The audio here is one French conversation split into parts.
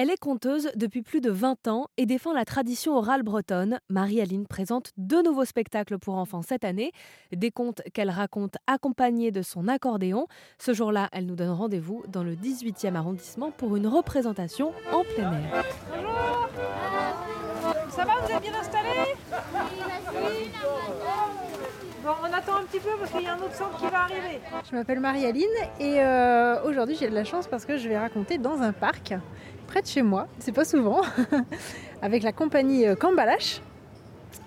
Elle est conteuse depuis plus de 20 ans et défend la tradition orale bretonne. Marie-Aline présente deux nouveaux spectacles pour enfants cette année, des contes qu'elle raconte accompagnés de son accordéon. Ce jour-là, elle nous donne rendez-vous dans le 18e arrondissement pour une représentation en plein air. Bonjour Ça va, vous êtes bien installés? Attend un petit peu parce qu'il y a un autre centre qui va arriver. Je m'appelle Marie-Aline et euh, aujourd'hui j'ai de la chance parce que je vais raconter dans un parc près de chez moi, c'est pas souvent, avec la compagnie euh, Cambalache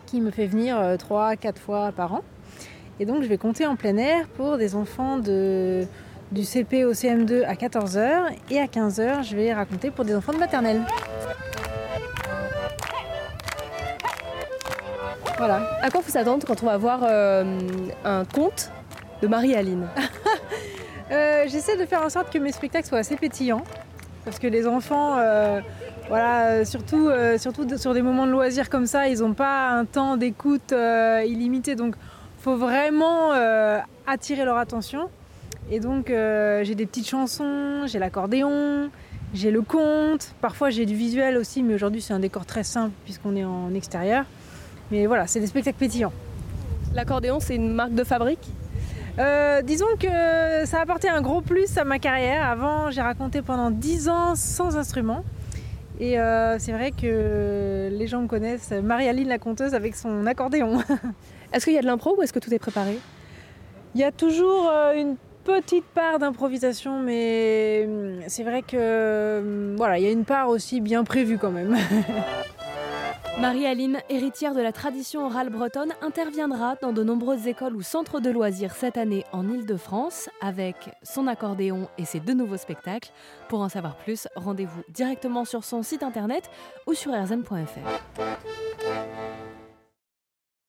qui me fait venir 3-4 euh, fois par an. Et donc je vais compter en plein air pour des enfants de, du CP au CM2 à 14h et à 15h je vais raconter pour des enfants de maternelle. Voilà. À quoi faut s'attendre quand on va voir euh, un conte de Marie-Aline euh, J'essaie de faire en sorte que mes spectacles soient assez pétillants. Parce que les enfants, euh, voilà, surtout, surtout sur des moments de loisirs comme ça, ils n'ont pas un temps d'écoute illimité. Donc il faut vraiment attirer leur attention. Et donc j'ai des petites chansons, j'ai l'accordéon, j'ai le conte, parfois j'ai du visuel aussi, mais aujourd'hui c'est un décor très simple puisqu'on est en extérieur. Mais voilà, c'est des spectacles pétillants. L'accordéon, c'est une marque de fabrique? Euh, disons que ça a apporté un gros plus à ma carrière. Avant, j'ai raconté pendant 10 ans sans instrument. Et euh, c'est vrai que les gens me connaissent, Marie-Aline la conteuse avec son accordéon. est-ce qu'il y a de l'impro ou est-ce que tout est préparé? Il y a toujours euh, une petite part d'improvisation, mais hum, c'est vrai que hum, voilà, il y a une part aussi bien prévue quand même. Marie-Aline, héritière de la tradition orale bretonne, interviendra dans de nombreuses écoles ou centres de loisirs cette année en Ile-de-France avec son accordéon et ses deux nouveaux spectacles. Pour en savoir plus, rendez-vous directement sur son site internet ou sur rzn.fr.